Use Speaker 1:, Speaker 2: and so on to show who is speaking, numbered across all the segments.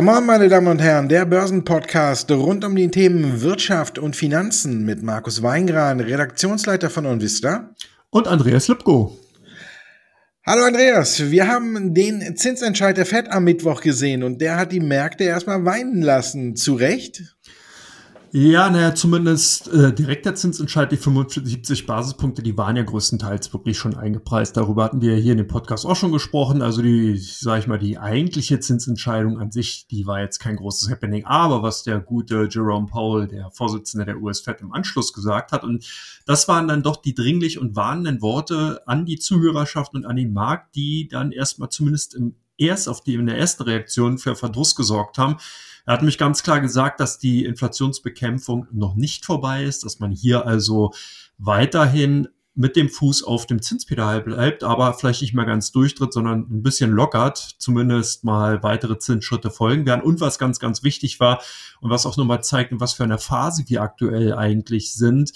Speaker 1: Come on, meine Damen und Herren, der Börsenpodcast rund um die Themen Wirtschaft und Finanzen mit Markus Weingran, Redaktionsleiter von OnVista.
Speaker 2: Und Andreas Lipko.
Speaker 1: Hallo Andreas, wir haben den Zinsentscheid der FED am Mittwoch gesehen und der hat die Märkte erstmal weinen lassen. Zu Recht?
Speaker 2: Ja, naja, zumindest äh, direkt der Zinsentscheid, die 75 Basispunkte, die waren ja größtenteils wirklich schon eingepreist. Darüber hatten wir hier in dem Podcast auch schon gesprochen. Also die, sag ich mal, die eigentliche Zinsentscheidung an sich, die war jetzt kein großes Happening. Aber was der gute Jerome Powell, der Vorsitzende der US-Fed im Anschluss gesagt hat, und das waren dann doch die dringlich und warnenden Worte an die Zuhörerschaft und an den Markt, die dann erstmal zumindest im erst auf die in der ersten Reaktion für Verdruss gesorgt haben. Er hat mich ganz klar gesagt, dass die Inflationsbekämpfung noch nicht vorbei ist, dass man hier also weiterhin mit dem Fuß auf dem Zinspedal bleibt, aber vielleicht nicht mehr ganz durchtritt, sondern ein bisschen lockert, zumindest mal weitere Zinsschritte folgen werden. Und was ganz, ganz wichtig war und was auch nochmal zeigt, in was für einer Phase wir aktuell eigentlich sind,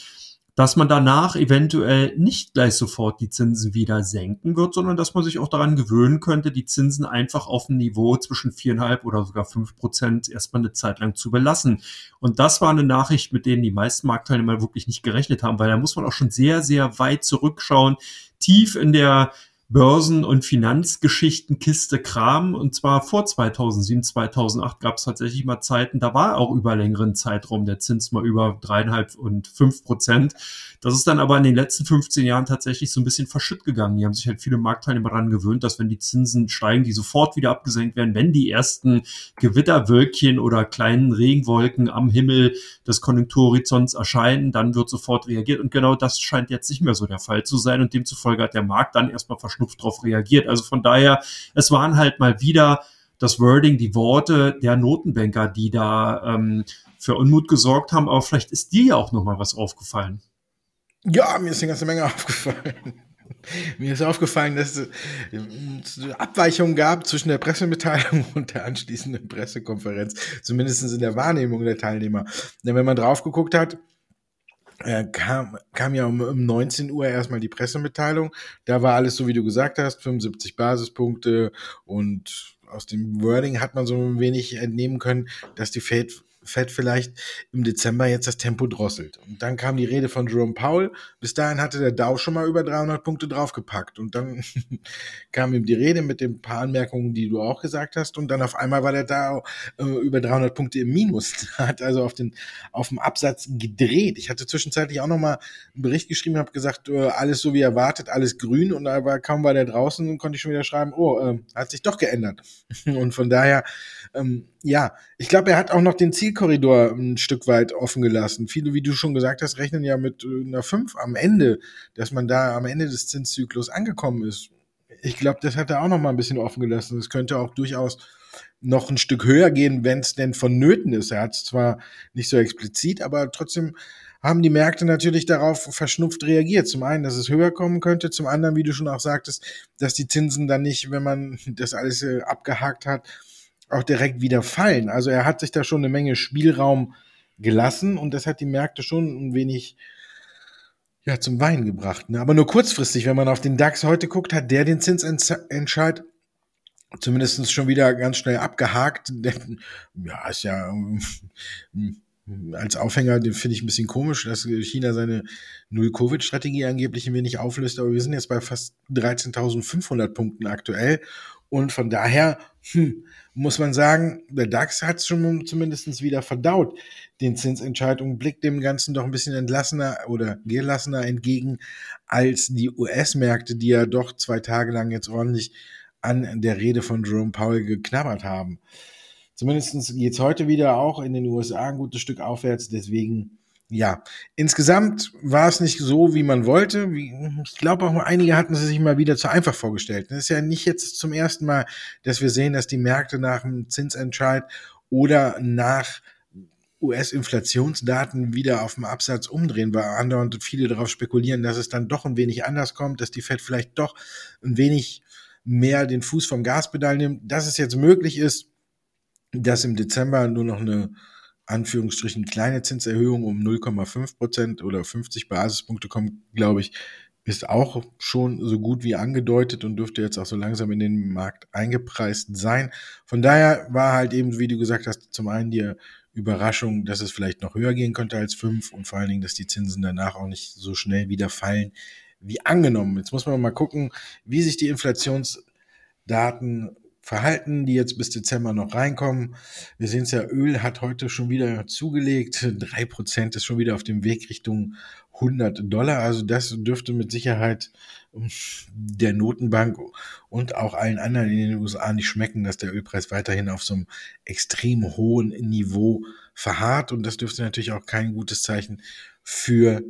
Speaker 2: dass man danach eventuell nicht gleich sofort die Zinsen wieder senken wird, sondern dass man sich auch daran gewöhnen könnte, die Zinsen einfach auf dem Niveau zwischen viereinhalb oder sogar fünf Prozent erstmal eine Zeit lang zu belassen. Und das war eine Nachricht, mit denen die meisten Marktteilnehmer wirklich nicht gerechnet haben, weil da muss man auch schon sehr, sehr weit zurückschauen, tief in der Börsen- und Finanzgeschichtenkiste Kram. Und zwar vor 2007, 2008 gab es tatsächlich mal Zeiten, da war auch über längeren Zeitraum der Zins mal über dreieinhalb und fünf Prozent. Das ist dann aber in den letzten 15 Jahren tatsächlich so ein bisschen verschütt gegangen. Die haben sich halt viele Marktteilnehmer daran gewöhnt, dass wenn die Zinsen steigen, die sofort wieder abgesenkt werden, wenn die ersten Gewitterwölkchen oder kleinen Regenwolken am Himmel des Konjunkturhorizonts erscheinen, dann wird sofort reagiert. Und genau das scheint jetzt nicht mehr so der Fall zu sein. Und demzufolge hat der Markt dann erstmal verschnupft darauf reagiert. Also von daher, es waren halt mal wieder das Wording, die Worte der Notenbanker, die da ähm, für Unmut gesorgt haben. Aber vielleicht ist dir ja auch noch mal was aufgefallen.
Speaker 1: Ja, mir ist eine ganze Menge aufgefallen. Mir ist aufgefallen, dass es Abweichungen gab zwischen der Pressemitteilung und der anschließenden Pressekonferenz, zumindest in der Wahrnehmung der Teilnehmer. Denn wenn man drauf geguckt hat, äh, kam, kam ja um, um 19 Uhr erstmal die Pressemitteilung. Da war alles so, wie du gesagt hast, 75 Basispunkte und aus dem Wording hat man so ein wenig entnehmen können, dass die Fed Fed vielleicht im Dezember jetzt das Tempo drosselt. Und dann kam die Rede von Jerome Powell. Bis dahin hatte der Dow schon mal über 300 Punkte draufgepackt. Und dann kam ihm die Rede mit den paar Anmerkungen, die du auch gesagt hast. Und dann auf einmal war der Dow äh, über 300 Punkte im Minus. Hat also auf den, auf dem Absatz gedreht. Ich hatte zwischenzeitlich auch noch mal einen Bericht geschrieben, habe gesagt, äh, alles so wie erwartet, alles grün. Und da war, kaum war der draußen konnte ich schon wieder schreiben, oh, äh, hat sich doch geändert. und von daher, ähm, ja, ich glaube, er hat auch noch den Zielkorridor ein Stück weit offen gelassen. Viele, wie du schon gesagt hast, rechnen ja mit äh, einer 5 am Ende, dass man da am Ende des Zinszyklus angekommen ist. Ich glaube, das hat er auch noch mal ein bisschen offen gelassen. Es könnte auch durchaus noch ein Stück höher gehen, wenn es denn vonnöten ist. Er hat es zwar nicht so explizit, aber trotzdem haben die Märkte natürlich darauf verschnupft reagiert. Zum einen, dass es höher kommen könnte, zum anderen, wie du schon auch sagtest, dass die Zinsen dann nicht, wenn man das alles äh, abgehakt hat, auch direkt wieder fallen. Also er hat sich da schon eine Menge Spielraum gelassen und das hat die Märkte schon ein wenig ja, zum Weinen gebracht. Ne? Aber nur kurzfristig, wenn man auf den DAX heute guckt, hat der den Zinsentscheid zumindest schon wieder ganz schnell abgehakt. Ja, ist ja als Aufhänger, den finde ich ein bisschen komisch, dass China seine Null-Covid-Strategie angeblich ein wenig auflöst, aber wir sind jetzt bei fast 13.500 Punkten aktuell und von daher hm, muss man sagen, der DAX hat es schon zumindest wieder verdaut, den Zinsentscheidungen, blickt dem Ganzen doch ein bisschen entlassener oder gelassener entgegen als die US-Märkte, die ja doch zwei Tage lang jetzt ordentlich an der Rede von Jerome Powell geknabbert haben. Zumindest geht es heute wieder auch in den USA ein gutes Stück aufwärts, deswegen ja, insgesamt war es nicht so, wie man wollte. Ich glaube auch einige hatten es sich mal wieder zu einfach vorgestellt. Es ist ja nicht jetzt zum ersten Mal, dass wir sehen, dass die Märkte nach dem Zinsentscheid oder nach US-Inflationsdaten wieder auf dem Absatz umdrehen, weil andauernd viele darauf spekulieren, dass es dann doch ein wenig anders kommt, dass die Fed vielleicht doch ein wenig mehr den Fuß vom Gaspedal nimmt. Dass es jetzt möglich ist, dass im Dezember nur noch eine Anführungsstrichen kleine Zinserhöhung um 0,5 Prozent oder 50 Basispunkte kommt, glaube ich, ist auch schon so gut wie angedeutet und dürfte jetzt auch so langsam in den Markt eingepreist sein. Von daher war halt eben, wie du gesagt hast, zum einen die Überraschung, dass es vielleicht noch höher gehen könnte als fünf und vor allen Dingen, dass die Zinsen danach auch nicht so schnell wieder fallen wie angenommen. Jetzt muss man mal gucken, wie sich die Inflationsdaten verhalten, die jetzt bis Dezember noch reinkommen. Wir sehen es ja, Öl hat heute schon wieder zugelegt. Drei Prozent ist schon wieder auf dem Weg Richtung 100 Dollar. Also das dürfte mit Sicherheit ähm, der Notenbank und auch allen anderen in den USA nicht schmecken, dass der Ölpreis weiterhin auf so einem extrem hohen Niveau verharrt. Und das dürfte natürlich auch kein gutes Zeichen für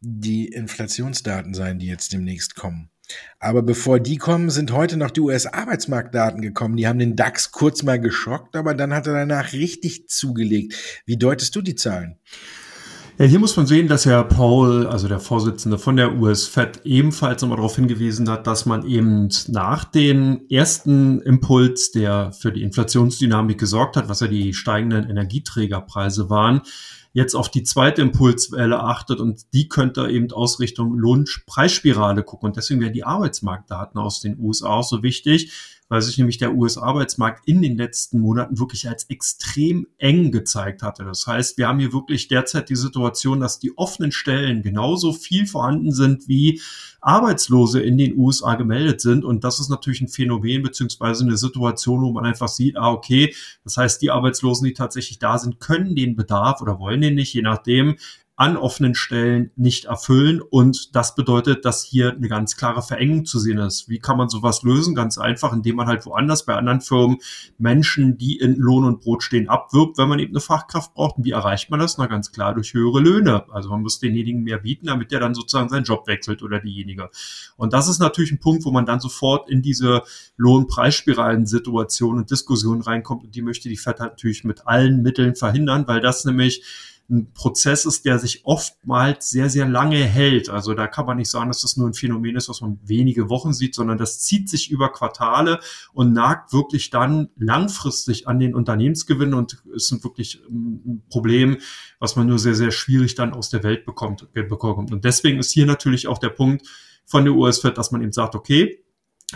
Speaker 1: die Inflationsdaten sein, die jetzt demnächst kommen. Aber bevor die kommen, sind heute noch die US-Arbeitsmarktdaten gekommen. Die haben den DAX kurz mal geschockt, aber dann hat er danach richtig zugelegt. Wie deutest du die Zahlen?
Speaker 2: Ja, hier muss man sehen, dass Herr Paul, also der Vorsitzende von der US-Fed, ebenfalls nochmal darauf hingewiesen hat, dass man eben nach dem ersten Impuls, der für die Inflationsdynamik gesorgt hat, was ja die steigenden Energieträgerpreise waren, jetzt auf die zweite Impulswelle achtet und die könnte eben aus Richtung Lohnpreisspirale gucken. Und deswegen wären die Arbeitsmarktdaten aus den USA auch so wichtig, weil sich nämlich der US-Arbeitsmarkt in den letzten Monaten wirklich als extrem eng gezeigt hatte. Das heißt, wir haben hier wirklich derzeit die Situation, dass die offenen Stellen genauso viel vorhanden sind wie Arbeitslose in den USA gemeldet sind. Und das ist natürlich ein Phänomen beziehungsweise eine Situation, wo man einfach sieht, ah, okay, das heißt, die Arbeitslosen, die tatsächlich da sind, können den Bedarf oder wollen den nicht, je nachdem, an offenen Stellen nicht erfüllen. Und das bedeutet, dass hier eine ganz klare Verengung zu sehen ist. Wie kann man sowas lösen? Ganz einfach, indem man halt woanders bei anderen Firmen Menschen, die in Lohn und Brot stehen, abwirbt, wenn man eben eine Fachkraft braucht. Und wie erreicht man das? Na ganz klar durch höhere Löhne. Also man muss denjenigen mehr bieten, damit der dann sozusagen seinen Job wechselt oder diejenige. Und das ist natürlich ein Punkt, wo man dann sofort in diese Lohnpreisspiralen-Situation und Diskussion reinkommt. Und die möchte die FED natürlich mit allen Mitteln verhindern, weil das nämlich ein Prozess ist, der sich oftmals sehr, sehr lange hält. Also da kann man nicht sagen, dass das nur ein Phänomen ist, was man wenige Wochen sieht, sondern das zieht sich über Quartale und nagt wirklich dann langfristig an den Unternehmensgewinn und ist wirklich ein Problem, was man nur sehr, sehr schwierig dann aus der Welt bekommt, bekommt. Und deswegen ist hier natürlich auch der Punkt von der US-Fed, dass man eben sagt, okay,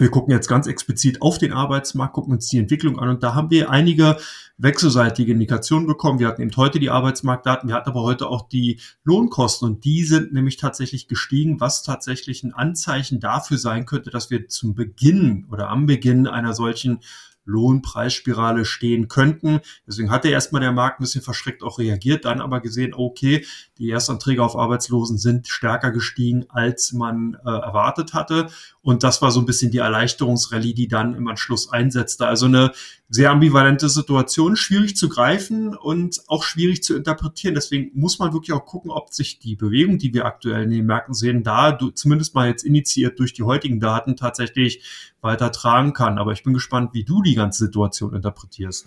Speaker 2: wir gucken jetzt ganz explizit auf den Arbeitsmarkt, gucken uns die Entwicklung an und da haben wir einige wechselseitige Indikationen bekommen. Wir hatten eben heute die Arbeitsmarktdaten, wir hatten aber heute auch die Lohnkosten und die sind nämlich tatsächlich gestiegen, was tatsächlich ein Anzeichen dafür sein könnte, dass wir zum Beginn oder am Beginn einer solchen Lohnpreisspirale stehen könnten. Deswegen hatte erstmal der Markt ein bisschen verschreckt auch reagiert, dann aber gesehen, okay, die Erstanträge auf Arbeitslosen sind stärker gestiegen, als man äh, erwartet hatte. Und das war so ein bisschen die Erleichterungsrallye, die dann im Anschluss einsetzte. Also eine sehr ambivalente Situation, schwierig zu greifen und auch schwierig zu interpretieren. Deswegen muss man wirklich auch gucken, ob sich die Bewegung, die wir aktuell in den Märkten sehen, da zumindest mal jetzt initiiert durch die heutigen Daten tatsächlich weiter tragen kann. Aber ich bin gespannt, wie du die ganze Situation interpretierst.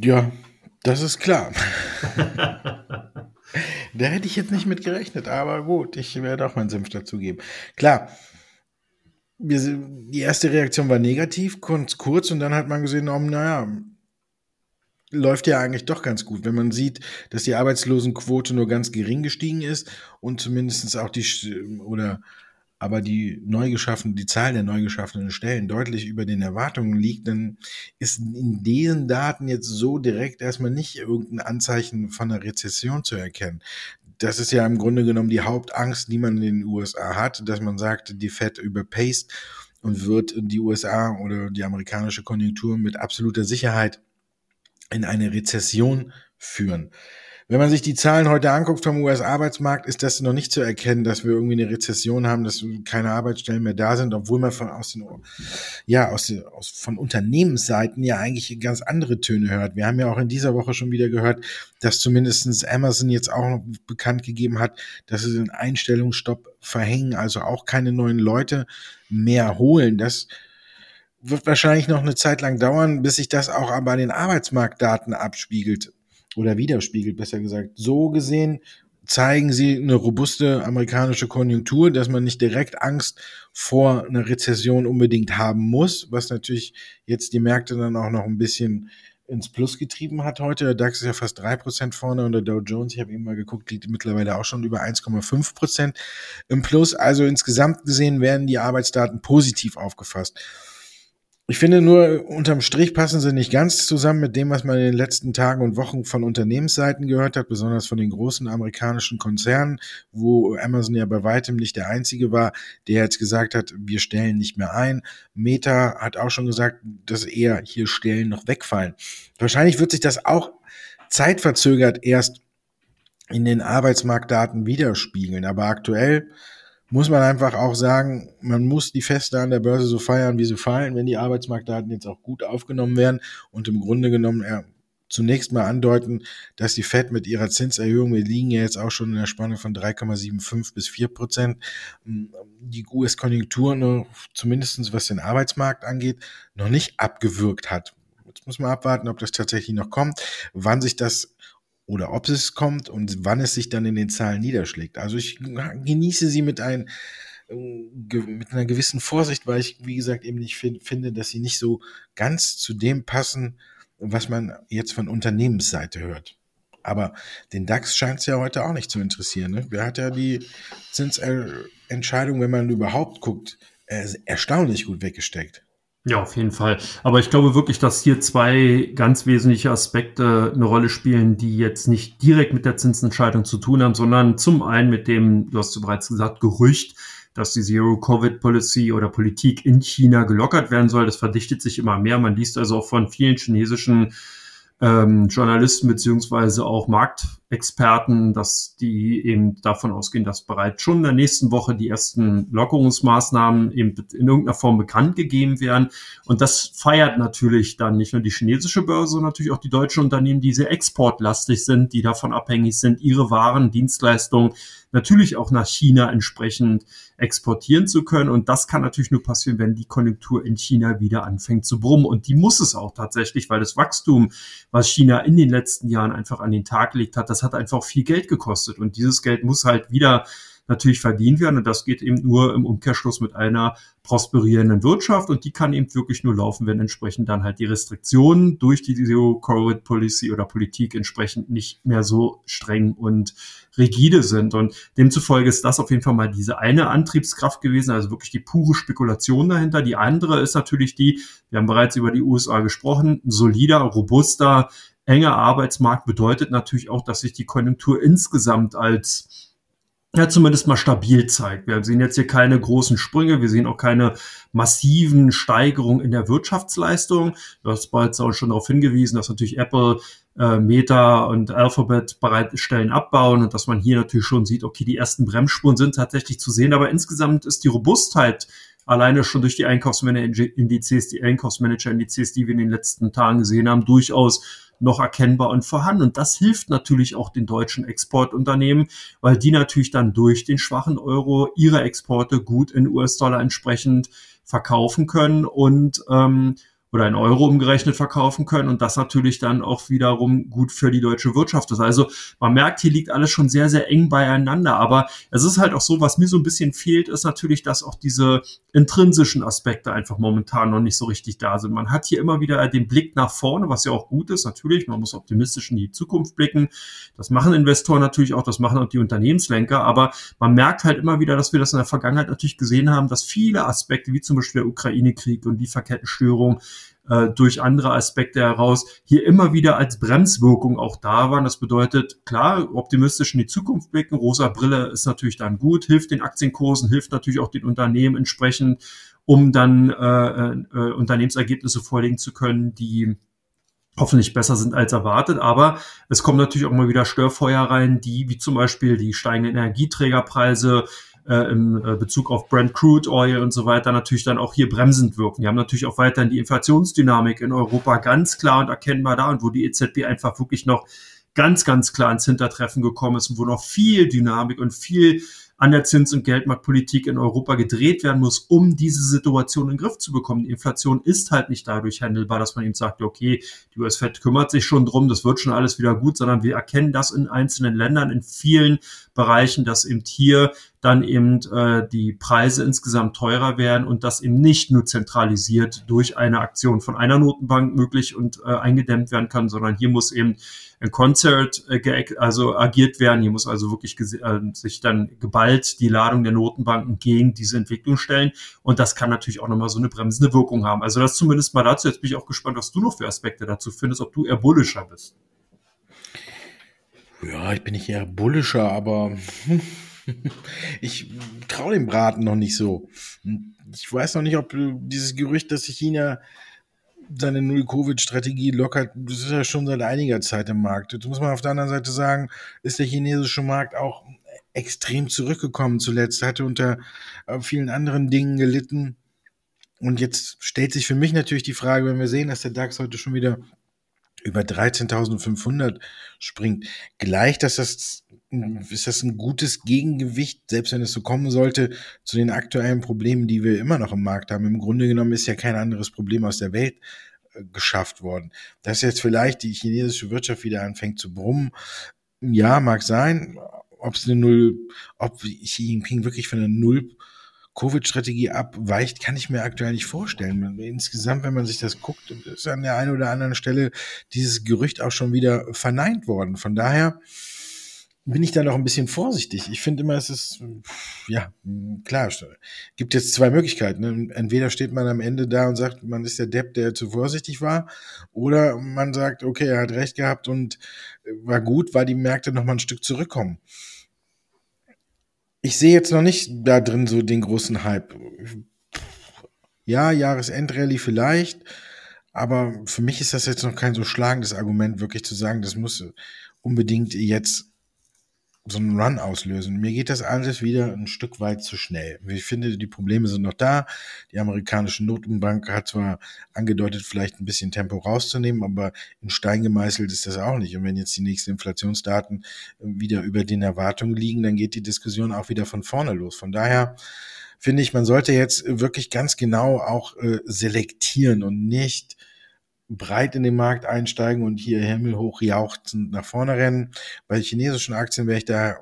Speaker 1: Ja, das ist klar. da hätte ich jetzt nicht mit gerechnet, aber gut, ich werde auch meinen Senf dazugeben. Klar, wir, die erste Reaktion war negativ, kurz, kurz und dann hat man gesehen, oh, naja, läuft ja eigentlich doch ganz gut, wenn man sieht, dass die Arbeitslosenquote nur ganz gering gestiegen ist und zumindest auch die oder aber die neu geschaffenen, die Zahl der neu geschaffenen Stellen deutlich über den Erwartungen liegt, dann ist in diesen Daten jetzt so direkt erstmal nicht irgendein Anzeichen von einer Rezession zu erkennen. Das ist ja im Grunde genommen die Hauptangst, die man in den USA hat, dass man sagt, die Fed überpaced und wird die USA oder die amerikanische Konjunktur mit absoluter Sicherheit in eine Rezession führen. Wenn man sich die Zahlen heute anguckt vom US-Arbeitsmarkt, ist das noch nicht zu erkennen, dass wir irgendwie eine Rezession haben, dass keine Arbeitsstellen mehr da sind, obwohl man von aus den, ja, aus, den, aus von Unternehmensseiten ja eigentlich ganz andere Töne hört. Wir haben ja auch in dieser Woche schon wieder gehört, dass zumindestens Amazon jetzt auch bekannt gegeben hat, dass sie den Einstellungsstopp verhängen, also auch keine neuen Leute mehr holen. Das wird wahrscheinlich noch eine Zeit lang dauern, bis sich das auch aber an den Arbeitsmarktdaten abspiegelt oder widerspiegelt, besser gesagt. So gesehen zeigen sie eine robuste amerikanische Konjunktur, dass man nicht direkt Angst vor einer Rezession unbedingt haben muss, was natürlich jetzt die Märkte dann auch noch ein bisschen ins Plus getrieben hat heute. Der DAX ist ja fast drei Prozent vorne und der Dow Jones, ich habe eben mal geguckt, liegt mittlerweile auch schon über 1,5 Prozent im Plus. Also insgesamt gesehen werden die Arbeitsdaten positiv aufgefasst. Ich finde nur, unterm Strich passen sie nicht ganz zusammen mit dem, was man in den letzten Tagen und Wochen von Unternehmensseiten gehört hat, besonders von den großen amerikanischen Konzernen, wo Amazon ja bei weitem nicht der einzige war, der jetzt gesagt hat, wir stellen nicht mehr ein. Meta hat auch schon gesagt, dass eher hier Stellen noch wegfallen. Wahrscheinlich wird sich das auch zeitverzögert erst in den Arbeitsmarktdaten widerspiegeln, aber aktuell muss man einfach auch sagen, man muss die Feste an der Börse so feiern, wie sie fallen, wenn die Arbeitsmarktdaten jetzt auch gut aufgenommen werden und im Grunde genommen ja, zunächst mal andeuten, dass die Fed mit ihrer Zinserhöhung, wir liegen ja jetzt auch schon in der Spanne von 3,75 bis 4 Prozent, die US-Konjunktur, ne, zumindestens was den Arbeitsmarkt angeht, noch nicht abgewürgt hat. Jetzt muss man abwarten, ob das tatsächlich noch kommt, wann sich das oder ob es kommt und wann es sich dann in den Zahlen niederschlägt. Also ich genieße sie mit, ein, äh, mit einer gewissen Vorsicht, weil ich, wie gesagt, eben nicht find, finde, dass sie nicht so ganz zu dem passen, was man jetzt von Unternehmensseite hört. Aber den DAX scheint es ja heute auch nicht zu interessieren. Ne? Wer hat ja die Zinsentscheidung, wenn man überhaupt guckt, erstaunlich gut weggesteckt.
Speaker 2: Ja, auf jeden Fall. Aber ich glaube wirklich, dass hier zwei ganz wesentliche Aspekte eine Rolle spielen, die jetzt nicht direkt mit der Zinsentscheidung zu tun haben, sondern zum einen mit dem, du hast du bereits gesagt, Gerücht, dass die Zero-Covid-Policy oder Politik in China gelockert werden soll. Das verdichtet sich immer mehr. Man liest also auch von vielen chinesischen ähm, Journalisten beziehungsweise auch Marktexperten, dass die eben davon ausgehen, dass bereits schon in der nächsten Woche die ersten Lockerungsmaßnahmen eben in irgendeiner Form bekannt gegeben werden. Und das feiert natürlich dann nicht nur die chinesische Börse, sondern natürlich auch die deutschen Unternehmen, die sehr exportlastig sind, die davon abhängig sind, ihre Waren, Dienstleistungen natürlich auch nach China entsprechend exportieren zu können. Und das kann natürlich nur passieren, wenn die Konjunktur in China wieder anfängt zu brummen. Und die muss es auch tatsächlich, weil das Wachstum, was China in den letzten Jahren einfach an den Tag gelegt hat, das hat einfach viel Geld gekostet. Und dieses Geld muss halt wieder natürlich verdient werden. Und das geht eben nur im Umkehrschluss mit einer prosperierenden Wirtschaft. Und die kann eben wirklich nur laufen, wenn entsprechend dann halt die Restriktionen durch die Zero-Covid-Policy oder Politik entsprechend nicht mehr so streng und rigide sind. Und demzufolge ist das auf jeden Fall mal diese eine Antriebskraft gewesen, also wirklich die pure Spekulation dahinter. Die andere ist natürlich die, wir haben bereits über die USA gesprochen, solider, robuster, enger Arbeitsmarkt bedeutet natürlich auch, dass sich die Konjunktur insgesamt als ja, zumindest mal stabil zeigt. Wir sehen jetzt hier keine großen Sprünge, wir sehen auch keine massiven Steigerungen in der Wirtschaftsleistung. Du hast bereits auch schon darauf hingewiesen, dass natürlich Apple, äh, Meta und Alphabet bereitstellen abbauen und dass man hier natürlich schon sieht, okay, die ersten Bremsspuren sind tatsächlich zu sehen, aber insgesamt ist die Robustheit alleine schon durch die Einkaufsmanager-Indizes, die Einkaufsmanager-Indizes, die wir in den letzten Tagen gesehen haben, durchaus noch erkennbar und vorhanden. Und das hilft natürlich auch den deutschen Exportunternehmen, weil die natürlich dann durch den schwachen Euro ihre Exporte gut in US-Dollar entsprechend verkaufen können und ähm, oder in Euro umgerechnet verkaufen können und das natürlich dann auch wiederum gut für die deutsche Wirtschaft ist. Also man merkt, hier liegt alles schon sehr, sehr eng beieinander, aber es ist halt auch so, was mir so ein bisschen fehlt, ist natürlich, dass auch diese intrinsischen Aspekte einfach momentan noch nicht so richtig da sind. Man hat hier immer wieder den Blick nach vorne, was ja auch gut ist, natürlich, man muss optimistisch in die Zukunft blicken. Das machen Investoren natürlich auch, das machen auch die Unternehmenslenker, aber man merkt halt immer wieder, dass wir das in der Vergangenheit natürlich gesehen haben, dass viele Aspekte, wie zum Beispiel der Ukraine-Krieg und Lieferkettenstörung, äh, durch andere Aspekte heraus hier immer wieder als Bremswirkung auch da waren. Das bedeutet, klar, optimistisch in die Zukunft blicken. Rosa Brille ist natürlich dann gut, hilft den Aktienkursen, hilft natürlich auch den Unternehmen entsprechend, um dann äh, äh, Unternehmensergebnisse vorlegen zu können, die hoffentlich besser sind als erwartet. Aber es kommen natürlich auch mal wieder Störfeuer rein, die wie zum Beispiel die steigenden Energieträgerpreise, äh, im äh, Bezug auf Brent Crude Oil und so weiter natürlich dann auch hier bremsend wirken. Wir haben natürlich auch weiterhin die Inflationsdynamik in Europa ganz klar und erkennbar da und wo die EZB einfach wirklich noch ganz, ganz klar ins Hintertreffen gekommen ist und wo noch viel Dynamik und viel an der Zins- und Geldmarktpolitik in Europa gedreht werden muss, um diese Situation in den Griff zu bekommen. Die Inflation ist halt nicht dadurch handelbar, dass man eben sagt, okay, die US-Fed kümmert sich schon drum, das wird schon alles wieder gut, sondern wir erkennen das in einzelnen Ländern, in vielen Bereichen, dass eben hier dann eben äh, die Preise insgesamt teurer werden und das eben nicht nur zentralisiert durch eine Aktion von einer Notenbank möglich und äh, eingedämmt werden kann, sondern hier muss eben ein Konzert äh, also agiert werden. Hier muss also wirklich äh, sich dann geballt die Ladung der Notenbanken gegen diese Entwicklung stellen. Und das kann natürlich auch nochmal so eine bremsende Wirkung haben. Also das zumindest mal dazu. Jetzt bin ich auch gespannt, was du noch für Aspekte dazu findest, ob du eher bullischer bist.
Speaker 1: Ja, ich bin nicht eher bullischer, aber ich traue dem Braten noch nicht so. Ich weiß noch nicht, ob dieses Gerücht, dass China seine Null-Covid-Strategie lockert, das ist ja schon seit einiger Zeit im Markt. Jetzt muss man auf der anderen Seite sagen, ist der chinesische Markt auch extrem zurückgekommen zuletzt, hatte unter äh, vielen anderen Dingen gelitten. Und jetzt stellt sich für mich natürlich die Frage, wenn wir sehen, dass der DAX heute schon wieder über 13.500 springt, gleich, dass das ist das ein gutes Gegengewicht, selbst wenn es so kommen sollte, zu den aktuellen Problemen, die wir immer noch im Markt haben. Im Grunde genommen ist ja kein anderes Problem aus der Welt äh, geschafft worden. Dass jetzt vielleicht die chinesische Wirtschaft wieder anfängt zu brummen, ja, mag sein. Ob es eine Null, ob Xi Jinping wirklich von einer Null Covid-Strategie abweicht, kann ich mir aktuell nicht vorstellen. Insgesamt, wenn man sich das guckt, ist an der einen oder anderen Stelle dieses Gerücht auch schon wieder verneint worden. Von daher, bin ich da noch ein bisschen vorsichtig. Ich finde immer, es ist, ja, klar, gibt jetzt zwei Möglichkeiten. Ne? Entweder steht man am Ende da und sagt, man ist der Depp, der zu vorsichtig war, oder man sagt, okay, er hat recht gehabt und war gut, weil die Märkte noch mal ein Stück zurückkommen. Ich sehe jetzt noch nicht da drin so den großen Hype. Ja, Jahresendrallye vielleicht, aber für mich ist das jetzt noch kein so schlagendes Argument, wirklich zu sagen, das muss unbedingt jetzt so einen Run auslösen. Mir geht das alles wieder ein Stück weit zu schnell. Ich finde, die Probleme sind noch da. Die amerikanische Notenbank hat zwar angedeutet, vielleicht ein bisschen Tempo rauszunehmen, aber in Stein gemeißelt ist das auch nicht. Und wenn jetzt die nächsten Inflationsdaten wieder über den Erwartungen liegen, dann geht die Diskussion auch wieder von vorne los. Von daher finde ich, man sollte jetzt wirklich ganz genau auch äh, selektieren und nicht breit in den Markt einsteigen und hier himmelhoch jauchzend nach vorne rennen. Bei chinesischen Aktien wäre ich da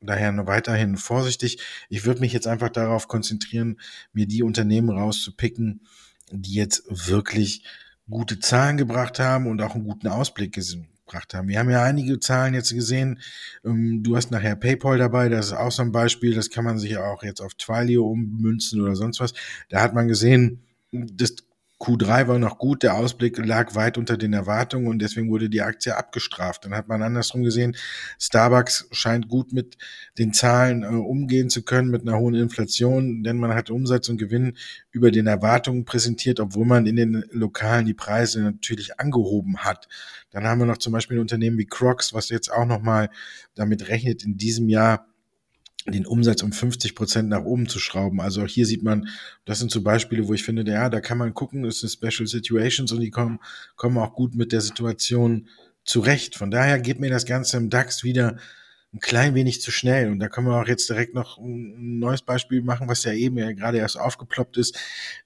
Speaker 1: daher noch weiterhin vorsichtig. Ich würde mich jetzt einfach darauf konzentrieren, mir die Unternehmen rauszupicken, die jetzt wirklich gute Zahlen gebracht haben und auch einen guten Ausblick gebracht haben. Wir haben ja einige Zahlen jetzt gesehen. Ähm, du hast nachher PayPal dabei, das ist auch so ein Beispiel. Das kann man sich auch jetzt auf Twilio ummünzen oder sonst was. Da hat man gesehen, das Q3 war noch gut, der Ausblick lag weit unter den Erwartungen und deswegen wurde die Aktie abgestraft. Dann hat man andersrum gesehen, Starbucks scheint gut mit den Zahlen äh, umgehen zu können, mit einer hohen Inflation, denn man hat Umsatz und Gewinn über den Erwartungen präsentiert, obwohl man in den Lokalen die Preise natürlich angehoben hat. Dann haben wir noch zum Beispiel ein Unternehmen wie Crocs, was jetzt auch nochmal damit rechnet, in diesem Jahr den Umsatz um 50 Prozent nach oben zu schrauben. Also auch hier sieht man, das sind so Beispiele, wo ich finde, ja, da kann man gucken, es sind Special Situations und die kommen, kommen auch gut mit der Situation zurecht. Von daher geht mir das Ganze im DAX wieder ein klein wenig zu schnell. Und da können wir auch jetzt direkt noch ein neues Beispiel machen, was ja eben ja gerade erst aufgeploppt ist.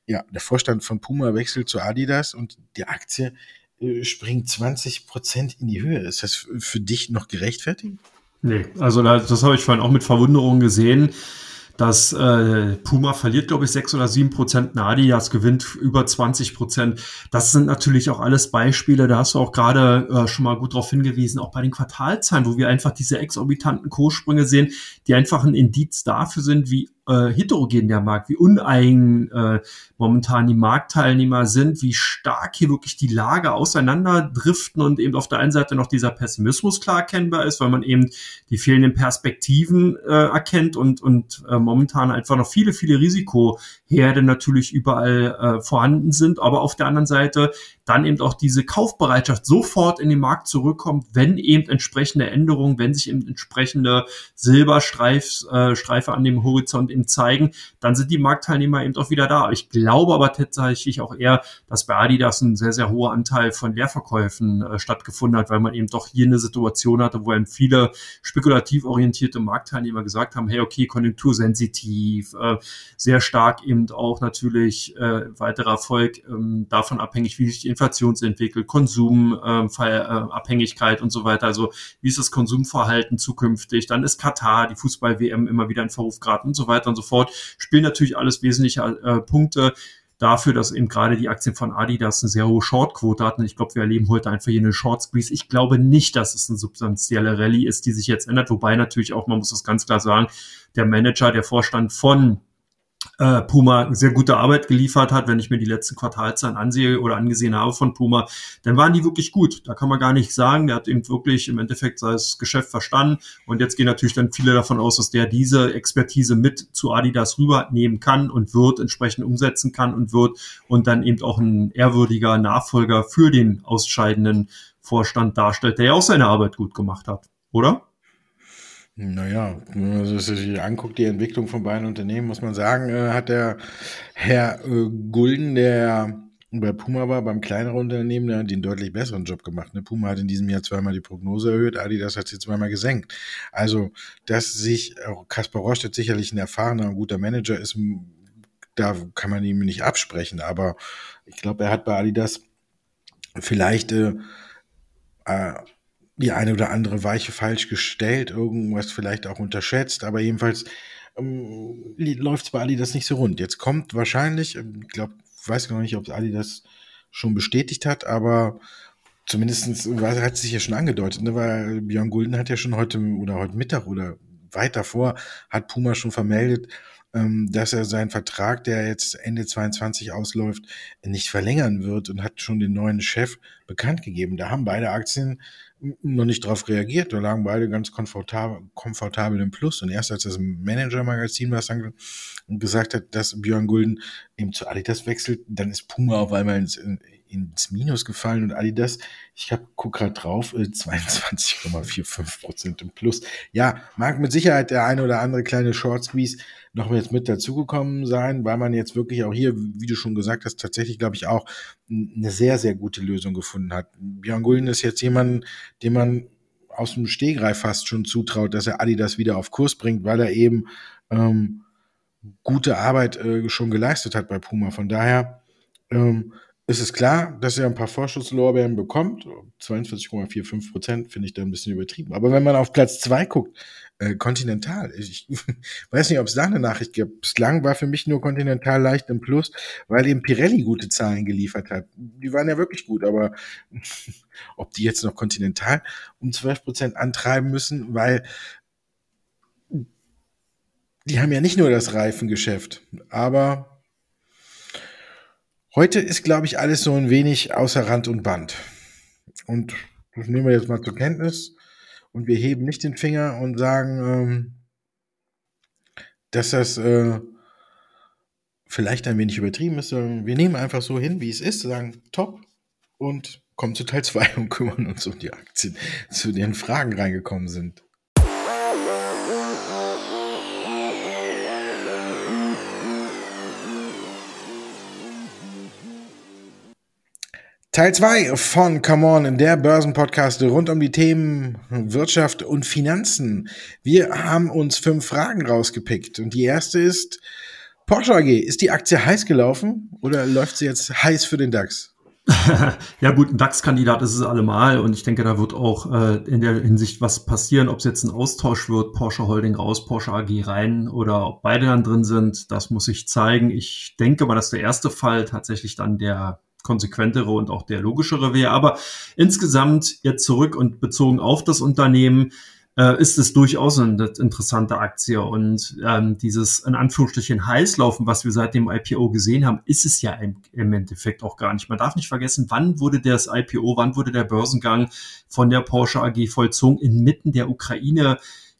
Speaker 1: Ja, der Vorstand von Puma wechselt zu Adidas und die Aktie äh, springt 20 Prozent in die Höhe. Ist das für dich noch gerechtfertigt?
Speaker 2: Nee, also das, habe ich vorhin auch mit Verwunderung gesehen dass äh, Puma verliert, glaube ich, sechs oder sieben Prozent, Nadias gewinnt über 20 Prozent. Das sind natürlich auch alles Beispiele, da hast du auch gerade äh, schon mal gut darauf hingewiesen, auch bei den Quartalzahlen, wo wir einfach diese exorbitanten Kurssprünge sehen, die einfach ein Indiz dafür sind, wie äh, heterogen der Markt, wie uneigen äh, momentan die Marktteilnehmer sind, wie stark hier wirklich die Lage auseinanderdriften und eben auf der einen Seite noch dieser Pessimismus klar erkennbar ist, weil man eben die fehlenden Perspektiven äh, erkennt und, und äh, momentan einfach noch viele, viele Risikoherde natürlich überall äh, vorhanden sind, aber auf der anderen Seite dann eben auch diese Kaufbereitschaft sofort in den Markt zurückkommt, wenn eben entsprechende Änderungen, wenn sich eben entsprechende Silberstreife äh, Streife an dem Horizont eben zeigen, dann sind die Marktteilnehmer eben auch wieder da. Ich glaube aber tatsächlich auch eher, dass bei Adidas ein sehr, sehr hoher Anteil von Leerverkäufen äh, stattgefunden hat, weil man eben doch hier eine Situation hatte, wo eben viele spekulativ orientierte Marktteilnehmer gesagt haben, hey, okay, konjunktursensitiv, äh, sehr stark eben auch natürlich äh, weiterer Erfolg ähm, davon abhängig, wie sich die Inflation entwickelt, Konsumabhängigkeit ähm, äh, und so weiter. Also wie ist das Konsumverhalten zukünftig? Dann ist Katar, die Fußball-WM immer wieder in Verruf geraten und so weiter und so fort. Spielen natürlich alles wesentliche äh, Punkte dafür, dass eben gerade die Aktien von Adidas eine sehr hohe Shortquote hatten. Ich glaube, wir erleben heute einfach hier eine Short Squeeze. Ich glaube nicht, dass es eine substanzielle Rallye ist, die sich jetzt ändert. Wobei natürlich auch, man muss das ganz klar sagen, der Manager, der Vorstand von äh, Puma sehr gute Arbeit geliefert hat, wenn ich mir die letzten Quartalzahlen ansehe oder angesehen habe von Puma, dann waren die wirklich gut. Da kann man gar nicht sagen. Der hat eben wirklich im Endeffekt sein Geschäft verstanden. Und jetzt gehen natürlich dann viele davon aus, dass der diese Expertise mit zu Adidas rübernehmen kann und wird, entsprechend umsetzen kann und wird und dann eben auch ein ehrwürdiger Nachfolger für den ausscheidenden Vorstand darstellt, der ja auch seine Arbeit gut gemacht hat, oder?
Speaker 1: Naja, wenn man sich anguckt, die Entwicklung von beiden Unternehmen, muss man sagen, äh, hat der Herr äh, Gulden, der bei Puma war, beim kleineren Unternehmen, der hat den deutlich besseren Job gemacht. Ne? Puma hat in diesem Jahr zweimal die Prognose erhöht, Adidas hat sie zweimal gesenkt. Also, dass sich, auch Kaspar Rostedt sicherlich ein erfahrener und guter Manager ist, da kann man ihm nicht absprechen, aber ich glaube, er hat bei Adidas vielleicht äh, äh, die eine oder andere Weiche falsch gestellt, irgendwas vielleicht auch unterschätzt, aber jedenfalls ähm, läuft es bei Ali das nicht so rund. Jetzt kommt wahrscheinlich, ähm, ich glaube, weiß gar nicht, ob Ali das schon bestätigt hat, aber zumindest hat es sich ja schon angedeutet, ne? weil Björn Gulden hat ja schon heute oder heute Mittag oder weit davor hat Puma schon vermeldet, ähm, dass er seinen Vertrag, der jetzt Ende 22 ausläuft, nicht verlängern wird und hat schon den neuen Chef bekannt gegeben. Da haben beide Aktien noch nicht darauf reagiert. Da lagen beide ganz komfortabel, komfortabel im Plus. Und erst als das Manager-Magazin was dann gesagt hat, dass Björn Gulden eben zu Adidas wechselt, dann ist Puma auf einmal ins, ins Minus gefallen und Adidas, ich hab, guck gerade drauf, 22,45 äh, Prozent im Plus. Ja, mag mit Sicherheit der eine oder andere kleine Short Squeeze noch jetzt mit dazugekommen sein, weil man jetzt wirklich auch hier, wie du schon gesagt hast, tatsächlich, glaube ich, auch eine sehr, sehr gute Lösung gefunden hat. Björn Gulden ist jetzt jemand, dem man aus dem Stehgreif fast schon zutraut, dass er Adidas wieder auf Kurs bringt, weil er eben ähm, gute Arbeit äh, schon geleistet hat bei Puma. Von daher ähm, ist es klar, dass er ein paar Vorschusslorbeeren bekommt. 42,45 Prozent finde ich da ein bisschen übertrieben. Aber wenn man auf Platz zwei guckt, äh, Continental, ich, ich weiß nicht, ob es da eine Nachricht gibt. Bislang war für mich nur Continental leicht im Plus, weil eben Pirelli gute Zahlen geliefert hat. Die waren ja wirklich gut, aber ob die jetzt noch Continental um 12 Prozent antreiben müssen, weil die haben ja nicht nur das Reifengeschäft, aber Heute ist, glaube ich, alles so ein wenig außer Rand und Band. Und das nehmen wir jetzt mal zur Kenntnis. Und wir heben nicht den Finger und sagen, ähm, dass das äh, vielleicht ein wenig übertrieben ist. Sondern wir nehmen einfach so hin, wie es ist, sagen top und kommen zu Teil 2 und kümmern uns um die Aktien, zu denen Fragen reingekommen sind. Teil 2 von Come On, der Börsenpodcast rund um die Themen Wirtschaft und Finanzen. Wir haben uns fünf Fragen rausgepickt und die erste ist, Porsche AG, ist die Aktie heiß gelaufen oder läuft sie jetzt heiß für den DAX?
Speaker 2: ja gut, ein DAX-Kandidat ist es allemal und ich denke, da wird auch äh, in der Hinsicht was passieren, ob es jetzt ein Austausch wird, Porsche Holding raus, Porsche AG rein oder ob beide dann drin sind, das muss ich zeigen. Ich denke mal, dass der erste Fall tatsächlich dann der konsequentere und auch der logischere wäre. Aber insgesamt jetzt zurück und bezogen auf das Unternehmen äh, ist es durchaus eine interessante Aktie. Und ähm, dieses in Anführungsstrichen Heißlaufen, was wir seit dem IPO gesehen haben, ist es ja im, im Endeffekt auch gar nicht. Man darf nicht vergessen, wann wurde das IPO, wann wurde der Börsengang von der Porsche AG vollzogen? Inmitten der Ukraine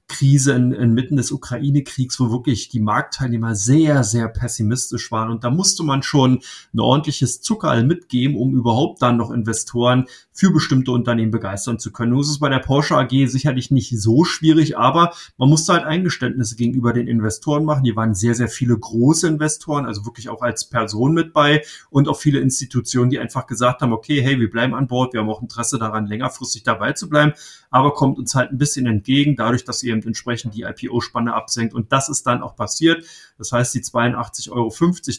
Speaker 2: Krise in, inmitten des Ukraine-Kriegs, wo wirklich die Marktteilnehmer sehr, sehr pessimistisch waren. Und da musste man schon ein ordentliches Zuckerl mitgeben, um überhaupt dann noch Investoren für bestimmte Unternehmen begeistern zu können. Nun ist es bei der Porsche AG sicherlich nicht so schwierig, aber man musste halt Eingeständnisse gegenüber den Investoren machen. Hier waren sehr, sehr viele große Investoren, also wirklich auch als Person mit bei und auch viele Institutionen, die einfach gesagt haben, okay, hey, wir bleiben an Bord, wir haben auch Interesse daran, längerfristig dabei zu bleiben, aber kommt uns halt ein bisschen entgegen, dadurch, dass ihr eben entsprechend die IPO-Spanne absenkt. Und das ist dann auch passiert. Das heißt, die 82,50 Euro,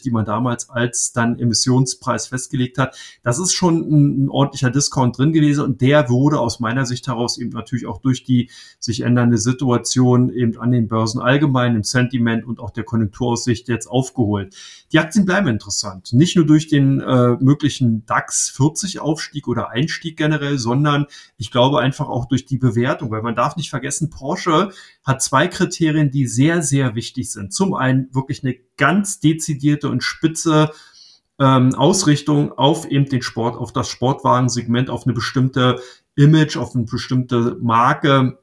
Speaker 2: die man damals als dann Emissionspreis festgelegt hat, das ist schon ein, ein ordentlicher Discount drin gewesen. Und der wurde aus meiner Sicht heraus eben natürlich auch durch die sich ändernde Situation eben an den Börsen allgemein, im Sentiment und auch der Konjunkturaussicht jetzt aufgeholt. Die Aktien bleiben interessant. Nicht nur durch den äh, möglichen DAX 40 Aufstieg oder Einstieg generell, sondern ich glaube einfach auch durch die Bewertung, weil man darf nicht vergessen, Porsche hat zwei Kriterien, die sehr, sehr wichtig sind. Zum einen wirklich eine ganz dezidierte und spitze ähm, Ausrichtung auf eben den Sport, auf das Sportwagensegment, auf eine bestimmte Image, auf eine bestimmte Marke,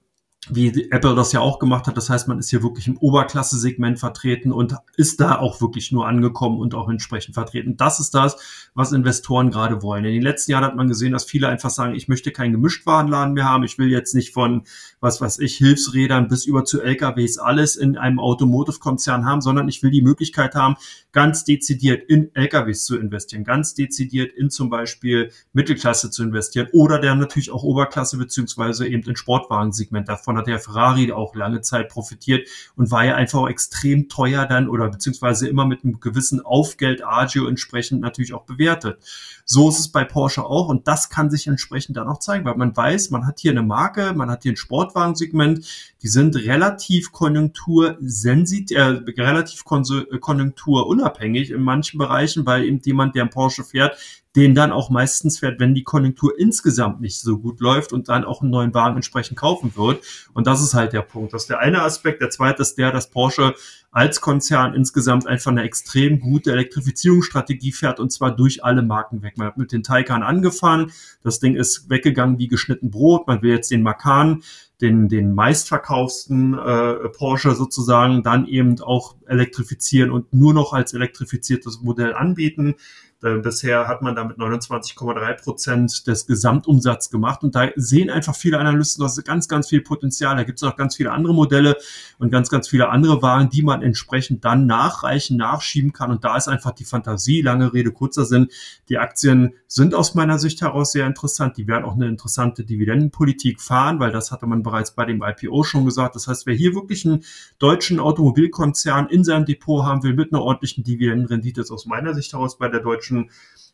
Speaker 2: wie Apple das ja auch gemacht hat. Das heißt, man ist hier wirklich im Oberklasse-Segment vertreten und ist da auch wirklich nur angekommen und auch entsprechend vertreten. Das ist das, was Investoren gerade wollen. In den letzten Jahren hat man gesehen, dass viele einfach sagen, ich möchte keinen Gemischtwarenladen mehr haben. Ich will jetzt nicht von, was weiß ich, Hilfsrädern bis über zu LKWs alles in einem Automotive-Konzern haben, sondern ich will die Möglichkeit haben, ganz dezidiert in LKWs zu investieren, ganz dezidiert in zum Beispiel Mittelklasse zu investieren oder der natürlich auch Oberklasse beziehungsweise eben in Sportwagensegment davon davon hat der Ferrari auch lange Zeit profitiert und war ja einfach extrem teuer dann oder beziehungsweise immer mit einem gewissen Aufgeld-Agio entsprechend natürlich auch bewertet. So ist es bei Porsche auch und das kann sich entsprechend dann auch zeigen, weil man weiß, man hat hier eine Marke, man hat hier ein Sportwagensegment, die sind relativ konjunktursensitiv, äh, relativ konjunkturunabhängig in manchen Bereichen, weil eben jemand, der ein Porsche fährt, den dann auch meistens fährt, wenn die Konjunktur insgesamt nicht so gut läuft und dann auch einen neuen Wagen entsprechend kaufen wird. Und das ist halt der Punkt. Das ist der eine Aspekt. Der zweite ist der, dass Porsche als Konzern insgesamt einfach eine extrem gute Elektrifizierungsstrategie fährt und zwar durch alle Marken weg. Man hat mit den Taycan angefangen. Das Ding ist weggegangen wie geschnitten Brot. Man will jetzt den Macan den, den meistverkaufsten äh, Porsche sozusagen dann eben auch elektrifizieren und nur noch als elektrifiziertes Modell anbieten. Äh, bisher hat man damit 29,3 Prozent des Gesamtumsatzes gemacht und da sehen einfach viele Analysten, dass es ganz, ganz viel Potenzial. Da gibt es auch ganz viele andere Modelle und ganz, ganz viele andere Wagen, die man entsprechend dann nachreichen, nachschieben kann. Und da ist einfach die Fantasie, lange Rede, kurzer Sinn. Die Aktien sind aus meiner Sicht heraus sehr interessant. Die werden auch eine interessante Dividendenpolitik fahren, weil das hatte man bereits bei dem IPO schon gesagt. Das heißt, wer hier wirklich einen deutschen Automobilkonzern in seinem Depot haben will mit einer ordentlichen Dividendenrendite, ist aus meiner Sicht heraus bei der deutschen Menschen,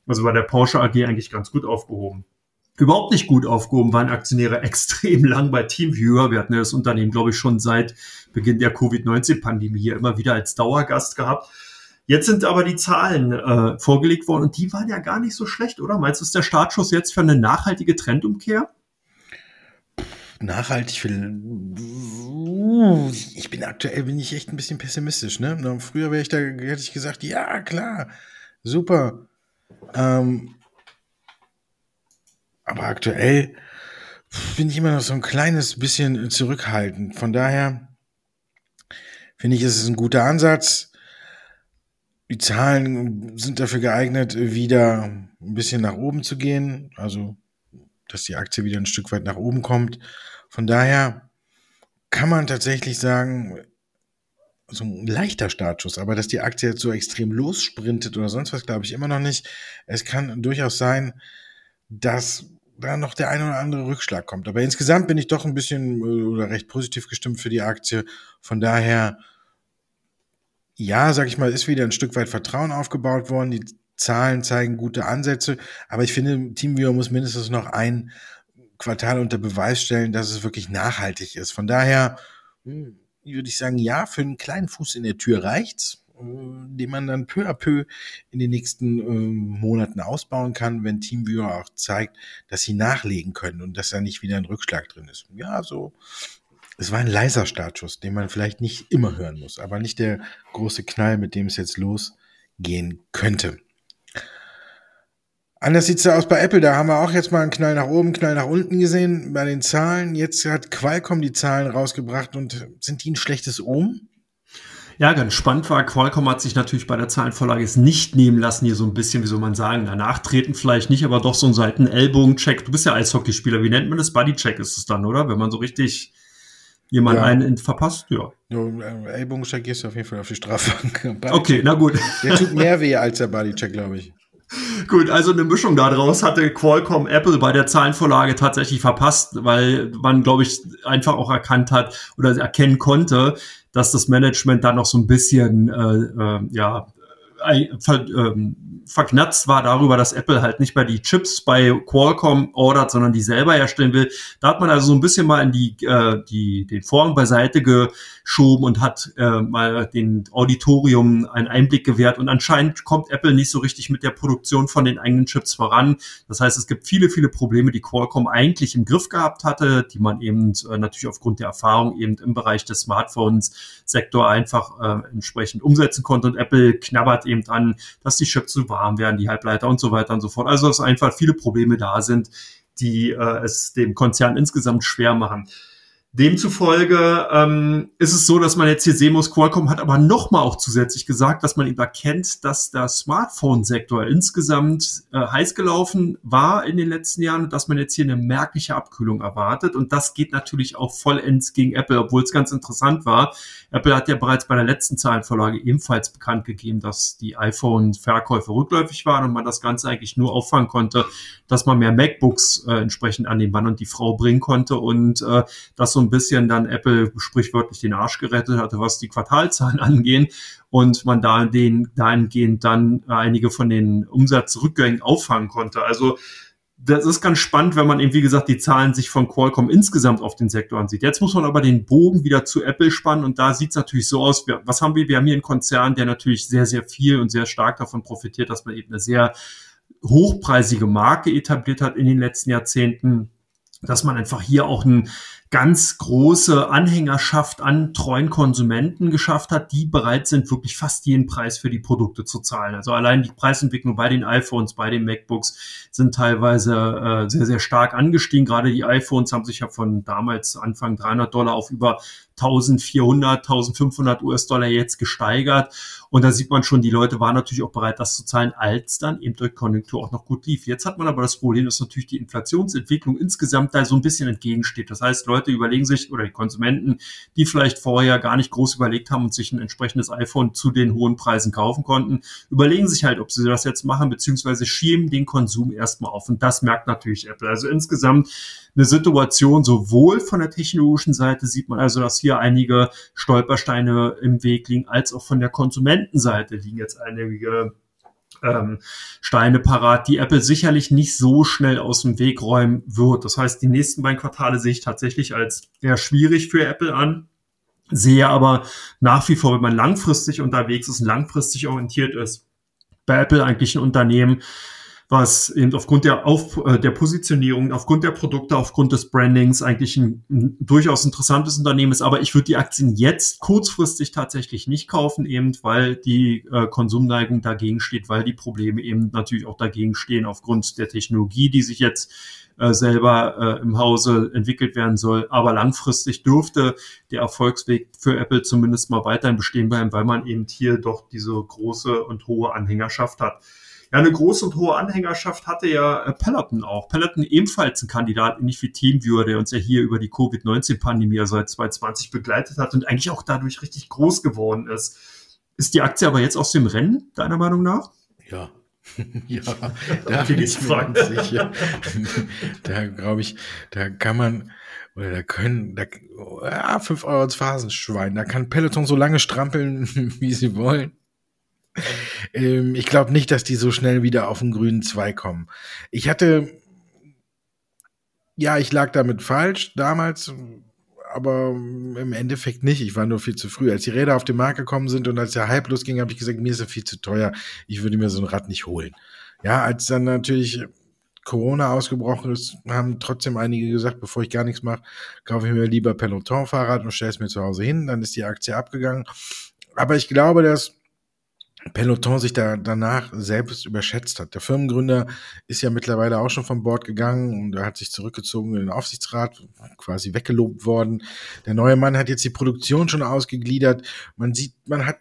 Speaker 2: also bei der Porsche AG eigentlich ganz gut aufgehoben. Überhaupt nicht gut aufgehoben waren Aktionäre extrem lang bei Teamviewer. Wir hatten ja das Unternehmen, glaube ich, schon seit Beginn der Covid-19-Pandemie hier immer wieder als Dauergast gehabt. Jetzt sind aber die Zahlen äh, vorgelegt worden und die waren ja gar nicht so schlecht, oder? Meinst du, ist der Startschuss jetzt für eine nachhaltige Trendumkehr?
Speaker 1: Nachhaltig für. Ich bin aktuell bin ich echt ein bisschen pessimistisch, ne? Früher wäre ich da, hätte ich gesagt, ja, klar, super. Ähm, aber aktuell bin ich immer noch so ein kleines bisschen zurückhaltend. Von daher finde ich, es ist ein guter Ansatz. Die Zahlen sind dafür geeignet, wieder ein bisschen nach oben zu gehen. Also, dass die Aktie wieder ein Stück weit nach oben kommt. Von daher kann man tatsächlich sagen, so ein leichter Startschuss, aber dass die Aktie jetzt so extrem lossprintet oder sonst was, glaube ich immer noch nicht. Es kann durchaus sein, dass da noch der ein oder andere Rückschlag kommt. Aber insgesamt bin ich doch ein bisschen äh, oder recht positiv gestimmt für die Aktie. Von daher, ja, sag ich mal, ist wieder ein Stück weit Vertrauen aufgebaut worden. Die Zahlen zeigen gute Ansätze, aber ich finde, TeamViewer muss mindestens noch ein Quartal unter Beweis stellen, dass es wirklich nachhaltig ist. Von daher, hm, würde ich sagen, ja, für einen kleinen Fuß in der Tür reicht's, äh, den man dann peu à peu in den nächsten äh, Monaten ausbauen kann, wenn TeamViewer auch zeigt, dass sie nachlegen können und dass da nicht wieder ein Rückschlag drin ist. Ja, so. Es war ein leiser Startschuss, den man vielleicht nicht immer hören muss, aber nicht der große Knall, mit dem es jetzt losgehen könnte. Anders sieht's da aus bei Apple. Da haben wir auch jetzt mal einen Knall nach oben, einen Knall nach unten gesehen bei den Zahlen. Jetzt hat Qualcomm die Zahlen rausgebracht und sind die ein schlechtes Ohm?
Speaker 2: Ja, ganz spannend war, Qualcomm hat sich natürlich bei der Zahlenvorlage es nicht nehmen lassen, hier so ein bisschen, wie soll man sagen, danach treten vielleicht nicht, aber doch so einen Seiten-Ellbogen-Check. Du bist ja Eishockeyspieler, wie nennt man das? Buddy-Check ist es dann, oder? Wenn man so richtig jemand ja. einen verpasst, ja.
Speaker 1: Äh, Ellbogencheck gehst du auf jeden Fall auf die Strafbank.
Speaker 2: okay, na gut.
Speaker 1: Der tut mehr weh als der Bodycheck, glaube ich.
Speaker 2: Gut, also eine Mischung daraus hatte Qualcomm Apple bei der Zahlenvorlage tatsächlich verpasst, weil man, glaube ich, einfach auch erkannt hat oder erkennen konnte, dass das Management da noch so ein bisschen äh, äh, ja ver, ähm, verknatzt war darüber, dass Apple halt nicht mehr die Chips bei Qualcomm ordert, sondern die selber herstellen will. Da hat man also so ein bisschen mal in die, äh, die den Vorhang beiseite geschoben und hat äh, mal den Auditorium einen Einblick gewährt. Und anscheinend kommt Apple nicht so richtig mit der Produktion von den eigenen Chips voran. Das heißt, es gibt viele, viele Probleme, die Qualcomm eigentlich im Griff gehabt hatte, die man eben äh, natürlich aufgrund der Erfahrung eben im Bereich des Smartphones-Sektor einfach äh, entsprechend umsetzen konnte. Und Apple knabbert eben an, dass die Chips zu warm werden, die Halbleiter und so weiter und so fort. Also dass einfach viele Probleme da sind, die äh, es dem Konzern insgesamt schwer machen. Demzufolge ähm, ist es so, dass man jetzt hier sehen muss, Qualcomm hat aber nochmal auch zusätzlich gesagt, dass man eben erkennt, dass der Smartphone-Sektor insgesamt äh, heiß gelaufen war in den letzten Jahren und dass man jetzt hier eine merkliche Abkühlung erwartet. Und das geht natürlich auch vollends gegen Apple, obwohl es ganz interessant war. Apple hat ja bereits bei der letzten Zahlenvorlage ebenfalls bekannt gegeben, dass die iPhone-Verkäufe rückläufig waren und man das Ganze eigentlich nur auffangen konnte, dass man mehr MacBooks äh, entsprechend an den Mann und die Frau bringen konnte und äh, dass so ein bisschen dann Apple sprichwörtlich den Arsch gerettet hatte, was die Quartalzahlen angehen und man da den dahingehend dann einige von den Umsatzrückgängen auffangen konnte. Also das ist ganz spannend, wenn man eben, wie gesagt, die Zahlen sich von Qualcomm insgesamt auf den Sektor ansieht. Jetzt muss man aber den Bogen wieder zu Apple spannen und da sieht es natürlich so aus, was haben wir? Wir haben hier einen Konzern, der natürlich sehr, sehr viel und sehr stark davon profitiert, dass man eben eine sehr hochpreisige Marke etabliert hat in den letzten Jahrzehnten, dass man einfach hier auch ein ganz große Anhängerschaft an treuen Konsumenten geschafft hat, die bereit sind, wirklich fast jeden Preis für die Produkte zu zahlen. Also allein die Preisentwicklung bei den iPhones, bei den MacBooks sind teilweise äh, sehr, sehr stark angestiegen. Gerade die iPhones haben sich ja von damals Anfang 300 Dollar auf über 1400, 1500 US-Dollar jetzt gesteigert. Und da sieht man schon, die Leute waren natürlich auch bereit, das zu zahlen, als dann eben durch Konjunktur auch noch gut lief. Jetzt hat man aber das Problem, dass natürlich die Inflationsentwicklung insgesamt da so ein bisschen entgegensteht. Das heißt, Leute überlegen sich, oder die Konsumenten, die vielleicht vorher gar nicht groß überlegt haben und sich ein entsprechendes iPhone zu den hohen Preisen kaufen konnten, überlegen sich halt, ob sie das jetzt machen, beziehungsweise schieben den Konsum erstmal auf. Und das merkt natürlich Apple. Also insgesamt eine Situation, sowohl von der technologischen Seite sieht man also, dass hier einige Stolpersteine im Weg liegen, als auch von der Konsumentenseite liegen jetzt einige ähm, Steine parat, die Apple sicherlich nicht so schnell aus dem Weg räumen wird. Das heißt, die nächsten beiden Quartale sehe ich tatsächlich als eher schwierig für Apple an. Sehe aber nach wie vor, wenn man langfristig unterwegs ist langfristig orientiert ist, bei Apple eigentlich ein Unternehmen, was eben aufgrund der, Auf, äh, der Positionierung, aufgrund der Produkte, aufgrund des Brandings eigentlich ein, ein durchaus interessantes Unternehmen ist. Aber ich würde die Aktien jetzt kurzfristig tatsächlich nicht kaufen, eben weil die äh, Konsumneigung dagegen steht, weil die Probleme eben natürlich auch dagegen stehen aufgrund der Technologie, die sich jetzt äh, selber äh, im Hause entwickelt werden soll. Aber langfristig dürfte der Erfolgsweg für Apple zumindest mal weiterhin bestehen bleiben, weil man eben hier doch diese große und hohe Anhängerschaft hat. Ja, eine große und hohe Anhängerschaft hatte ja äh, Peloton auch. Peloton ebenfalls ein Kandidat, ähnlich wie Teamviewer, der uns ja hier über die Covid-19-Pandemie seit 2020 begleitet hat und eigentlich auch dadurch richtig groß geworden ist. Ist die Aktie aber jetzt aus dem Rennen, deiner Meinung nach?
Speaker 1: Ja, ja, da bin ich mir ganz sicher. da glaube ich, da kann man, oder da können, da, ja, 5 Euro ins Phasenschwein, da kann Peloton so lange strampeln, wie sie wollen. Ähm, ich glaube nicht, dass die so schnell wieder auf den grünen Zweig kommen. Ich hatte, ja, ich lag damit falsch damals, aber im Endeffekt nicht. Ich war nur viel zu früh. Als die Räder auf den Markt gekommen sind und als der Hype losging, habe ich gesagt, mir ist er viel zu teuer. Ich würde mir so ein Rad nicht holen. Ja, als dann natürlich Corona ausgebrochen ist, haben trotzdem einige gesagt, bevor ich gar nichts mache, kaufe ich mir lieber Peloton-Fahrrad und stelle es mir zu Hause hin. Dann ist die Aktie abgegangen. Aber ich glaube, dass Peloton sich da danach selbst überschätzt hat. Der Firmengründer ist ja mittlerweile auch schon von Bord gegangen und er hat sich zurückgezogen in den Aufsichtsrat, quasi weggelobt worden. Der neue Mann hat jetzt die Produktion schon ausgegliedert. Man sieht, man hat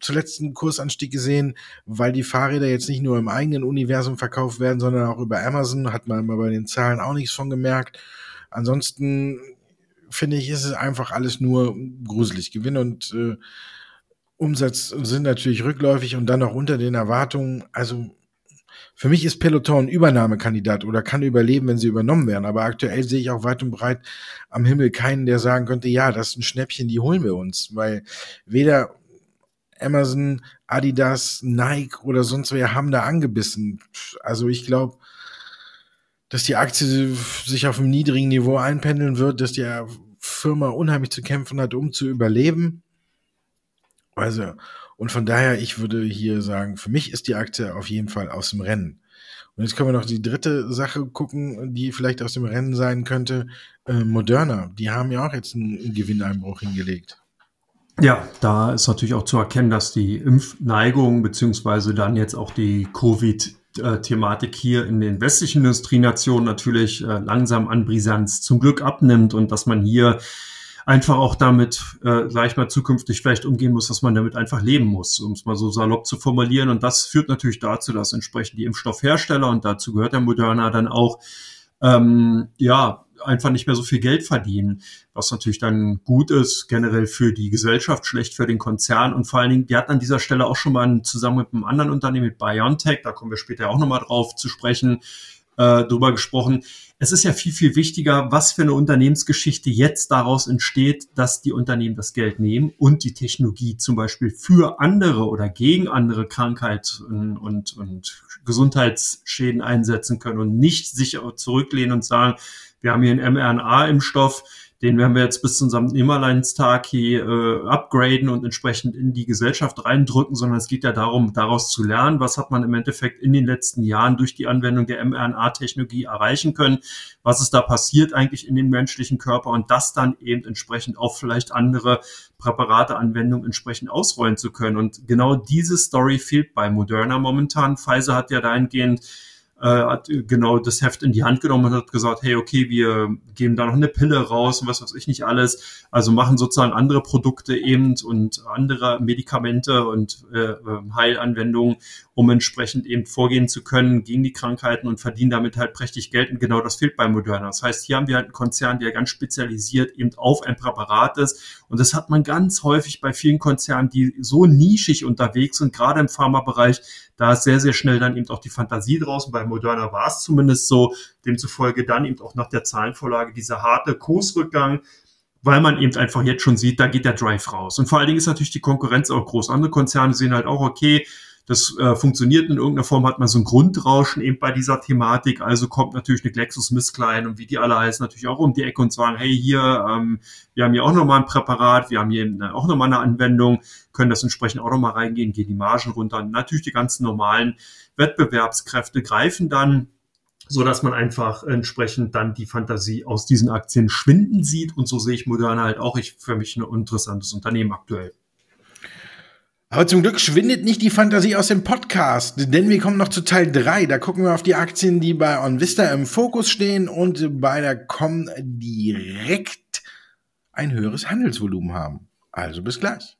Speaker 1: zuletzt einen Kursanstieg gesehen, weil die Fahrräder jetzt nicht nur im eigenen Universum verkauft werden, sondern auch über Amazon. Hat man bei den Zahlen auch nichts von gemerkt. Ansonsten finde ich, ist es einfach alles nur gruselig. Gewinn und äh, Umsatz sind natürlich rückläufig und dann noch unter den Erwartungen. Also für mich ist Peloton Übernahmekandidat oder kann überleben, wenn sie übernommen werden. Aber aktuell sehe ich auch weit und breit am Himmel keinen, der sagen könnte, ja, das ist ein Schnäppchen, die holen wir uns. Weil weder Amazon, Adidas, Nike oder sonst wer haben da angebissen. Also ich glaube, dass die Aktie sich auf einem niedrigen Niveau einpendeln wird, dass die Firma unheimlich zu kämpfen hat, um zu überleben. Also, und von daher, ich würde hier sagen, für mich ist die Aktie auf jeden Fall aus dem Rennen. Und jetzt können wir noch die dritte Sache gucken, die vielleicht aus dem Rennen sein könnte. Äh, Moderna, die haben ja auch jetzt einen, Gewinneinbruch hingelegt.
Speaker 2: Ja, da ist natürlich auch zu erkennen, dass die Impfneigung beziehungsweise dann jetzt auch die Covid-Thematik hier in den westlichen Industrienationen natürlich äh, langsam an Brisanz zum Glück abnimmt und dass man hier einfach auch damit, äh, sage ich mal, zukünftig vielleicht umgehen muss, dass man damit einfach leben muss, um es mal so salopp zu formulieren. Und das führt natürlich dazu, dass entsprechend die Impfstoffhersteller, und dazu gehört der Moderna dann auch, ähm, ja, einfach nicht mehr so viel Geld verdienen, was natürlich dann gut ist, generell für die Gesellschaft, schlecht für den Konzern und vor allen Dingen, die hat an dieser Stelle auch schon mal zusammen mit einem anderen Unternehmen, mit BioNTech, da kommen wir später auch nochmal drauf zu sprechen, äh, drüber gesprochen. Es ist ja viel, viel wichtiger, was für eine Unternehmensgeschichte jetzt daraus entsteht, dass die Unternehmen das Geld nehmen und die Technologie zum Beispiel für andere oder gegen andere Krankheiten und, und Gesundheitsschäden einsetzen können und nicht sich zurücklehnen und sagen, wir haben hier einen mRNA-Impfstoff, den werden wir jetzt bis zu unserem Nimmerleinstag hier äh, upgraden und entsprechend in die Gesellschaft reindrücken, sondern es geht ja darum, daraus zu lernen, was hat man im Endeffekt in den letzten Jahren durch die Anwendung der mRNA-Technologie erreichen können, was ist da passiert eigentlich in den menschlichen Körper und das dann eben entsprechend auf vielleicht andere Präparateanwendungen entsprechend ausrollen zu können. Und genau diese Story fehlt bei Moderna momentan. Pfizer hat ja dahingehend äh, hat genau das Heft in die Hand genommen und hat gesagt, hey, okay, wir geben da noch eine Pille raus und was weiß ich nicht alles. Also machen sozusagen andere Produkte eben und andere Medikamente und äh, ähm, Heilanwendungen, um entsprechend eben vorgehen zu können gegen die Krankheiten und verdienen damit halt prächtig Geld. Und genau das fehlt bei Moderna. Das heißt, hier haben wir halt einen Konzern, der ganz spezialisiert eben auf ein Präparat ist. Und das hat man ganz häufig bei vielen Konzernen, die so nischig unterwegs sind, gerade im Pharmabereich, da ist sehr, sehr schnell dann eben auch die Fantasie draußen. Bei Moderna war es zumindest so. Demzufolge dann eben auch nach der Zahlenvorlage dieser harte Kursrückgang, weil man eben einfach jetzt schon sieht, da geht der Drive raus. Und vor allen Dingen ist natürlich die Konkurrenz auch groß. Andere Konzerne sehen halt auch, okay, das äh, funktioniert in irgendeiner Form, hat man so ein Grundrauschen eben bei dieser Thematik. Also kommt natürlich eine GlaxoSmithKline und wie die alle heißen, natürlich auch um die Ecke und sagen, hey, hier, ähm, wir haben hier auch nochmal ein Präparat, wir haben hier auch nochmal eine Anwendung, können das entsprechend auch nochmal reingehen, gehen die Margen runter. natürlich die ganzen normalen Wettbewerbskräfte greifen dann so dass man einfach entsprechend dann die Fantasie aus diesen Aktien schwinden sieht. Und so sehe ich Moderna halt auch ich, für mich ein interessantes Unternehmen aktuell.
Speaker 1: Aber zum Glück schwindet nicht die Fantasie aus dem Podcast, denn wir kommen noch zu Teil 3. Da gucken wir auf die Aktien, die bei OnVista im Fokus stehen und bei der Com direkt ein höheres Handelsvolumen haben. Also bis gleich.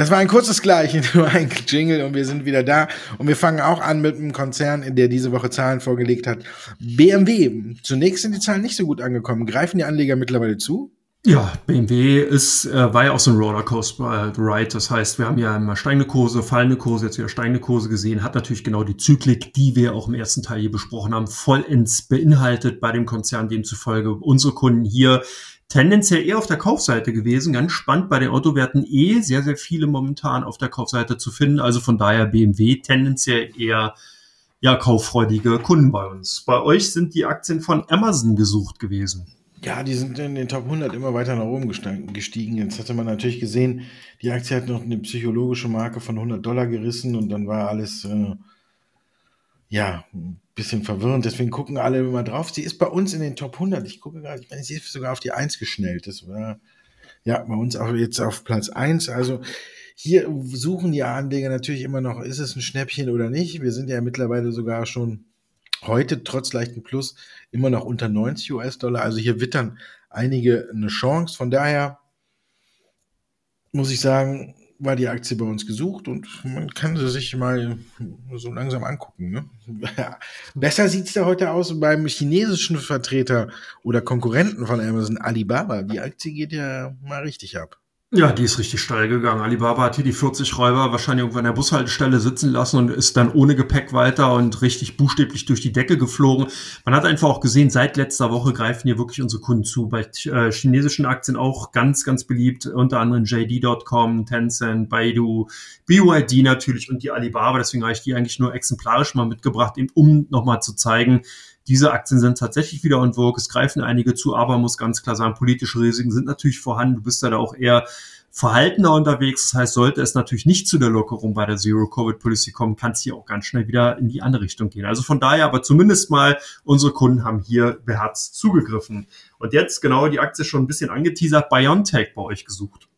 Speaker 1: Das war ein kurzes Gleichen, nur ein Jingle und wir sind wieder da. Und wir fangen auch an mit einem Konzern, der diese Woche Zahlen vorgelegt hat. BMW. Zunächst sind die Zahlen nicht so gut angekommen. Greifen die Anleger mittlerweile zu?
Speaker 2: Ja, BMW ist, äh, war ja auch so ein Rollercoaster-Ride. Das heißt, wir haben ja immer steigende Kurse, fallende Kurse, jetzt wieder steigende Kurse gesehen. Hat natürlich genau die Zyklik, die wir auch im ersten Teil hier besprochen haben, vollends beinhaltet bei dem Konzern. Demzufolge unsere Kunden hier tendenziell eher auf der Kaufseite gewesen. Ganz spannend bei den Autowerten eh sehr, sehr viele momentan auf der Kaufseite zu finden. Also von daher BMW tendenziell eher ja, kauffreudige Kunden bei uns. Bei euch sind die Aktien von Amazon gesucht gewesen.
Speaker 1: Ja, die sind in den Top 100 immer weiter nach oben gestiegen. Jetzt hatte man natürlich gesehen, die Aktie hat noch eine psychologische Marke von 100 Dollar gerissen und dann war alles, äh, ja, ein bisschen verwirrend, deswegen gucken alle immer drauf. Sie ist bei uns in den Top 100. Ich gucke gerade, ich meine, sie ist sogar auf die 1 geschnellt. Das war ja bei uns auch jetzt auf Platz 1. Also hier suchen die Anleger natürlich immer noch, ist es ein Schnäppchen oder nicht. Wir sind ja mittlerweile sogar schon heute trotz leichten Plus immer noch unter 90 US-Dollar. Also hier wittern einige eine Chance. Von daher muss ich sagen, war die Aktie bei uns gesucht und man kann sie sich mal so langsam angucken. Ne? Besser sieht es da heute aus beim chinesischen Vertreter oder Konkurrenten von Amazon, Alibaba. Die Aktie geht ja mal richtig ab.
Speaker 2: Ja, die ist richtig steil gegangen. Alibaba hat hier die 40 Räuber wahrscheinlich irgendwo an der Bushaltestelle sitzen lassen und ist dann ohne Gepäck weiter und richtig buchstäblich durch die Decke geflogen. Man hat einfach auch gesehen, seit letzter Woche greifen hier wirklich unsere Kunden zu. Bei äh, chinesischen Aktien auch ganz, ganz beliebt. Unter anderem JD.com, Tencent, Baidu, BYD natürlich und die Alibaba. Deswegen habe ich die eigentlich nur exemplarisch mal mitgebracht, um nochmal zu zeigen, diese Aktien sind tatsächlich wieder on vogue. Es greifen einige zu, aber muss ganz klar sagen, politische Risiken sind natürlich vorhanden. Du bist da auch eher verhaltener unterwegs. Das heißt, sollte es natürlich nicht zu der Lockerung bei der Zero-Covid-Policy kommen, kann es hier auch ganz schnell wieder in die andere Richtung gehen. Also von daher, aber zumindest mal, unsere Kunden haben hier beherzt zugegriffen. Und jetzt, genau, die Aktie schon ein bisschen angeteasert, BioNTech bei euch gesucht.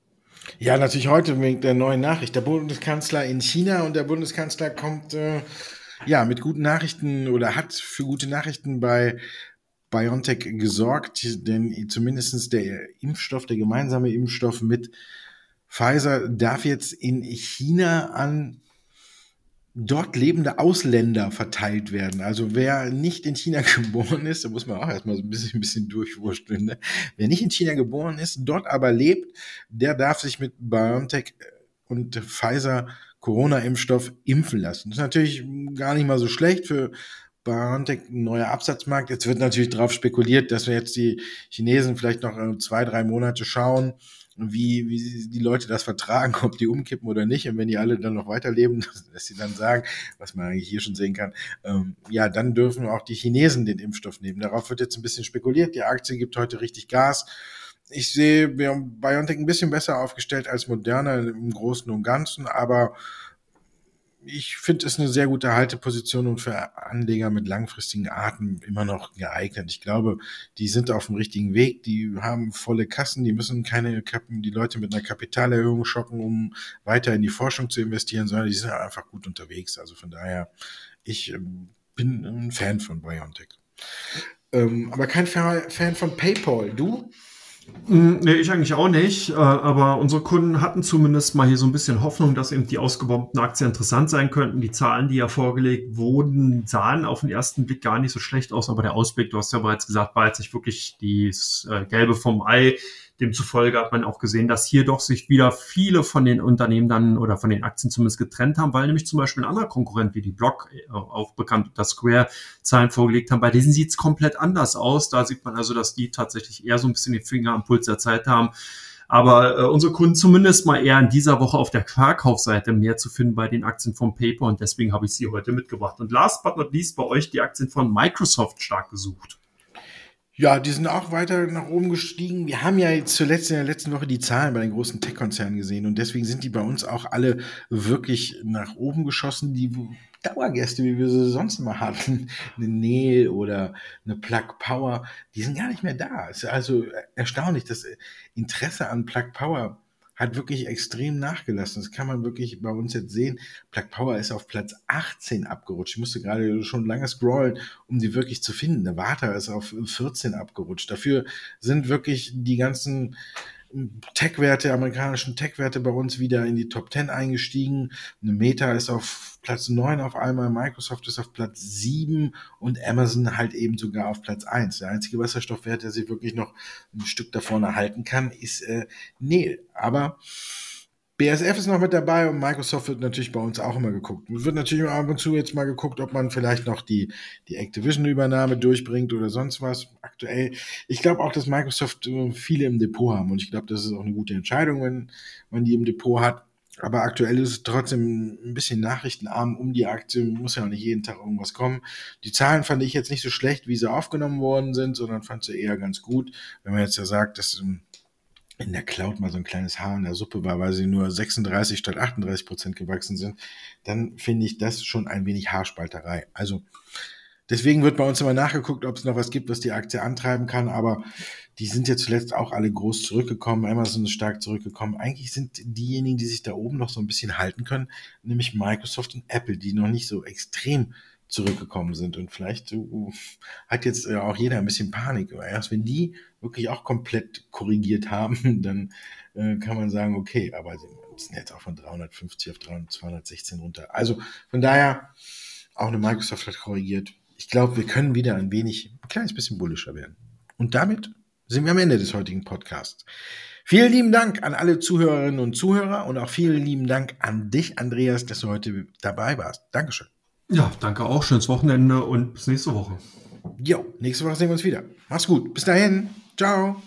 Speaker 1: Ja, natürlich heute wegen der neuen Nachricht. Der Bundeskanzler in China und der Bundeskanzler kommt äh, ja, mit guten Nachrichten oder hat für gute Nachrichten bei BioNTech gesorgt, denn zumindestens der Impfstoff, der gemeinsame Impfstoff mit Pfizer darf jetzt in China an dort lebende Ausländer verteilt werden. Also wer nicht in China geboren ist, da muss man auch erstmal so ein bisschen, ein bisschen durchwursteln. Ne? Wer nicht in China geboren ist, dort aber lebt, der darf sich mit BioNTech und Pfizer Corona-Impfstoff impfen lassen. Das ist natürlich gar nicht mal so schlecht für BioNTech ein neuer Absatzmarkt. Jetzt wird natürlich darauf spekuliert, dass wir jetzt die Chinesen vielleicht noch äh, zwei, drei Monate schauen, wie, wie die Leute das vertragen, ob die umkippen oder nicht. Und wenn die alle dann noch weiterleben, dass sie dann sagen, was man eigentlich hier schon sehen kann, ähm, ja, dann dürfen auch die Chinesen den Impfstoff nehmen. Darauf wird jetzt ein bisschen spekuliert. Die Aktie gibt heute richtig Gas ich sehe BioNTech ein bisschen besser aufgestellt als Moderna im Großen und Ganzen, aber ich finde es eine sehr gute Halteposition und für Anleger mit langfristigen Arten immer noch geeignet. Ich glaube, die sind auf dem richtigen Weg, die haben volle Kassen, die müssen keine Kappen, die Leute mit einer Kapitalerhöhung schocken, um weiter in die Forschung zu investieren, sondern die sind einfach gut unterwegs. Also von daher, ich ähm, bin ein Fan von BioNTech. Ähm, aber kein Fan von PayPal. Du?
Speaker 2: Hm, nee, ich eigentlich auch nicht. Äh, aber unsere Kunden hatten zumindest mal hier so ein bisschen Hoffnung, dass eben die ausgebombten Aktien interessant sein könnten. Die Zahlen, die ja vorgelegt wurden, sahen auf den ersten Blick gar nicht so schlecht aus. Aber der Ausblick, du hast ja bereits gesagt, war jetzt nicht wirklich das äh, Gelbe vom Ei. Demzufolge hat man auch gesehen, dass hier doch sich wieder viele von den Unternehmen dann oder von den Aktien zumindest getrennt haben, weil nämlich zum Beispiel ein anderer Konkurrent wie die Block, äh, auch bekannt unter Square, Zahlen vorgelegt haben. Bei denen sieht es komplett anders aus. Da sieht man also, dass die tatsächlich eher so ein bisschen die Finger am Puls der Zeit haben. Aber äh, unsere Kunden zumindest mal eher in dieser Woche auf der Verkaufsseite mehr zu finden bei den Aktien vom Paper und deswegen habe ich sie heute mitgebracht. Und last but not least bei euch die Aktien von Microsoft stark gesucht.
Speaker 1: Ja, die sind auch weiter nach oben gestiegen. Wir haben ja zuletzt in der letzten Woche die Zahlen bei den großen Tech-Konzernen gesehen und deswegen sind die bei uns auch alle wirklich nach oben geschossen. Die Dauergäste, wie wir sie sonst immer hatten, eine Neil oder eine Plug Power, die sind gar nicht mehr da. Es ist also erstaunlich, das Interesse an Plug Power hat wirklich extrem nachgelassen. Das kann man wirklich bei uns jetzt sehen. Plug Power ist auf Platz 18 abgerutscht. Ich musste gerade schon lange scrollen, um die wirklich zu finden. Der Vata ist auf 14 abgerutscht. Dafür sind wirklich die ganzen Tech-Werte, amerikanischen Tech-Werte bei uns wieder in die Top 10 eingestiegen. Eine Meta ist auf Platz 9 auf einmal, Microsoft ist auf Platz 7 und Amazon halt eben sogar auf Platz 1. Der einzige Wasserstoffwert, der sich wirklich noch ein Stück davon erhalten kann, ist äh, Neil. Aber BSF ist noch mit dabei und Microsoft wird natürlich bei uns auch immer geguckt. Wird natürlich ab und zu jetzt mal geguckt, ob man vielleicht noch die, die Activision-Übernahme durchbringt oder sonst was. Aktuell, ich glaube auch, dass Microsoft äh, viele im Depot haben und ich glaube, das ist auch eine gute Entscheidung, wenn man die im Depot hat. Aber aktuell ist es trotzdem ein bisschen nachrichtenarm um die Aktie. Muss ja auch nicht jeden Tag irgendwas kommen. Die Zahlen fand ich jetzt nicht so schlecht, wie sie aufgenommen worden sind, sondern fand sie eher ganz gut. Wenn man jetzt ja sagt, dass ähm, in der Cloud mal so ein kleines Haar in der Suppe war, weil sie nur 36 statt 38 Prozent gewachsen sind, dann finde ich das schon ein wenig Haarspalterei. Also deswegen wird bei uns immer nachgeguckt, ob es noch was gibt, was die Aktie antreiben kann, aber die sind ja zuletzt auch alle groß zurückgekommen. Amazon ist stark zurückgekommen. Eigentlich sind diejenigen, die sich da oben noch so ein bisschen halten können, nämlich Microsoft und Apple, die noch nicht so extrem zurückgekommen sind. Und vielleicht uh, hat jetzt äh, auch jeder ein bisschen Panik. Aber erst wenn die wirklich auch komplett korrigiert haben, dann äh, kann man sagen, okay, aber sie sind jetzt auch von 350 auf 216 runter. Also von daher, auch eine Microsoft hat korrigiert. Ich glaube, wir können wieder ein wenig, ein kleines bisschen bullischer werden. Und damit sind wir am Ende des heutigen Podcasts. Vielen lieben Dank an alle Zuhörerinnen und Zuhörer und auch vielen lieben Dank an dich, Andreas, dass du heute dabei warst. Dankeschön.
Speaker 2: Ja, danke auch. Schönes Wochenende und bis nächste Woche.
Speaker 1: Jo, nächste Woche sehen wir uns wieder. Mach's gut. Bis dahin. Ciao.